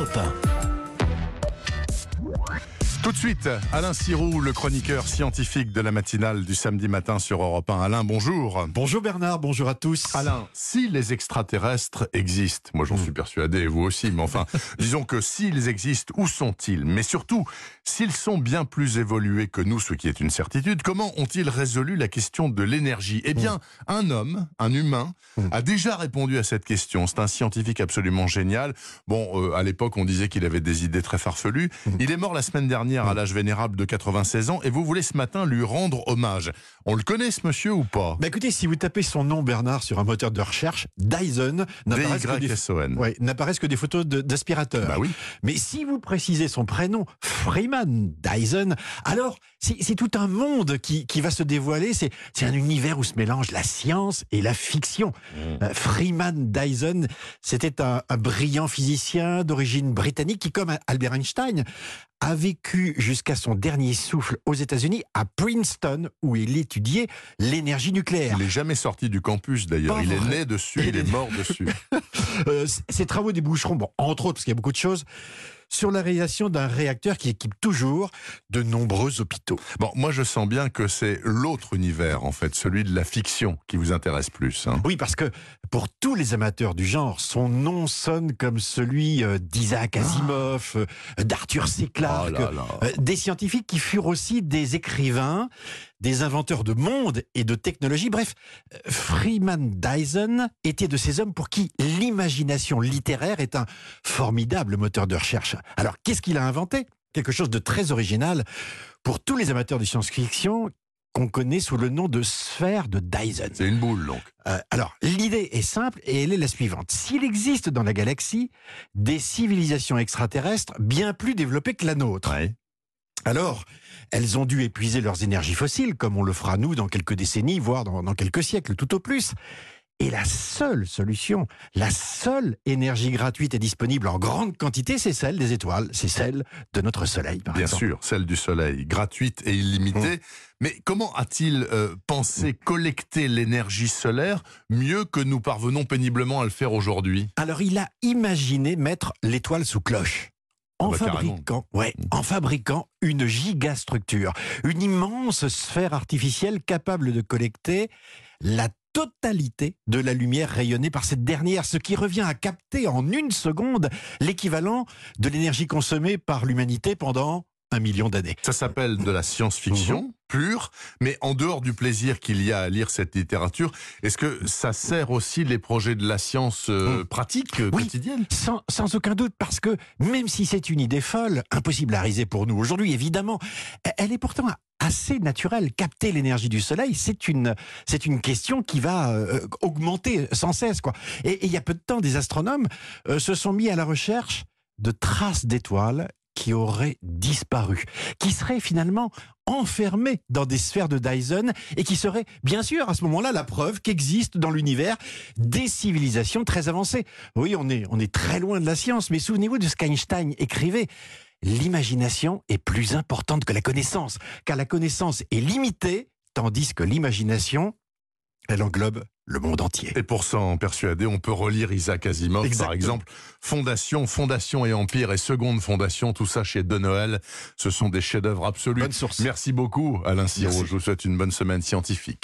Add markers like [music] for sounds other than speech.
Europe 1. Tout de suite, Alain Sirou, le chroniqueur scientifique de la matinale du samedi matin sur Europe 1. Alain, bonjour. Bonjour Bernard, bonjour à tous. Alain, si les extraterrestres existent, moi j'en suis persuadé, vous aussi, mais enfin, [laughs] disons que s'ils existent, où sont-ils? Mais surtout, s'ils sont bien plus évolués que nous, ce qui est une certitude, comment ont-ils résolu la question de l'énergie? Eh bien, un homme, un humain, a déjà répondu à cette question. C'est un scientifique absolument génial. Bon, euh, à l'époque, on disait qu'il avait des idées très farfelues. Il est mort la semaine dernière à l'âge vénérable de 96 ans et vous voulez ce matin lui rendre hommage. On le connaît ce monsieur ou pas? Bah écoutez, si vous tapez son nom Bernard sur un moteur de recherche, Dyson n'apparaissent que, des... D-Y-S-O-N. Ouais, n'apparaissent que des photos de- d'aspirateurs. Bah oui. Mais si vous précisez son prénom, Freeman Dyson, alors c'est tout un monde qui, qui va se dévoiler. C'est un univers où se mélangent la science et la fiction. Euh, Freeman Dyson, c'était un, un brillant physicien d'origine britannique qui, comme Albert Einstein, a vécu jusqu'à son dernier souffle aux États-Unis, à Princeton, où il étudiait l'énergie nucléaire. Il n'est jamais sorti du campus d'ailleurs. Il est né dessus, il est mort [laughs] dessus. Euh, ces travaux déboucheront, bon, entre autres, parce qu'il y a beaucoup de choses, sur la réalisation d'un réacteur qui équipe toujours de nombreux hôpitaux. Bon, moi je sens bien que c'est l'autre univers en fait, celui de la fiction qui vous intéresse plus. hein. Oui, parce que pour tous les amateurs du genre, son nom sonne comme celui euh, d'Isaac Asimov, euh, d'Arthur C. Clarke, Oh euh, des scientifiques qui furent aussi des écrivains, des inventeurs de monde et de technologie. Bref, Freeman Dyson était de ces hommes pour qui l'imagination littéraire est un formidable moteur de recherche. Alors, qu'est-ce qu'il a inventé? Quelque chose de très original pour tous les amateurs de science-fiction qu'on connaît sous le nom de sphère de Dyson. C'est une boule donc. Euh, alors, l'idée est simple et elle est la suivante. S'il existe dans la galaxie des civilisations extraterrestres bien plus développées que la nôtre, Ouais. alors elles ont dû épuiser leurs énergies fossiles, comme on le fera nous dans quelques décennies, voire dans, dans quelques siècles tout au plus. Et la seule solution, la seule énergie gratuite et disponible en grande quantité, c'est celle des étoiles, c'est celle de notre Soleil, par Bien exemple. sûr, celle du soleil, gratuite et illimitée. Mmh. Mais comment a-t-il euh, pensé collecter l'énergie solaire mieux que nous parvenons péniblement à le faire aujourd'hui? Alors il a imaginé mettre l'étoile sous cloche. En Ah bah, carrément. fabriquant, ouais, en fabriquant une gigastructure, une immense sphère artificielle capable de collecter la totalité de la lumière rayonnée par cette dernière, ce qui revient à capter en une seconde l'équivalent de l'énergie consommée par l'humanité pendant un million d'années. Ça s'appelle de la science-fiction Mmh. pure, mais en dehors du plaisir qu'il y a à lire cette littérature, est-ce que ça sert aussi les projets de la science euh, Mmh. pratique, euh, Oui. quotidienne? Sans, sans aucun doute, parce que même si c'est une idée folle, impossible à réaliser pour nous aujourd'hui, évidemment, elle est pourtant assez naturelle. Capter l'énergie du soleil, c'est une, c'est une question qui va euh, augmenter sans cesse. Quoi. Et, et il y a peu de temps, des astronomes euh, se sont mis à la recherche de traces d'étoiles qui auraient disparu, qui seraient finalement enfermées dans des sphères de Dyson et qui seraient, bien sûr, à ce moment-là, la preuve qu'existent dans l'univers des civilisations très avancées. Oui, on est, on est très loin de la science, mais souvenez-vous de ce qu'Einstein écrivait. L'imagination est plus importante que la connaissance, car la connaissance est limitée, tandis que l'imagination, elle englobe le monde entier. Et pour s'en persuader, on peut relire Isaac Asimov, par exemple. Fondation, Fondation et Empire et Seconde Fondation, tout ça chez De Noël. Ce sont des chefs-d'œuvre absolus. Bonne source. Merci beaucoup, Alain Siro. Je vous souhaite une bonne semaine scientifique.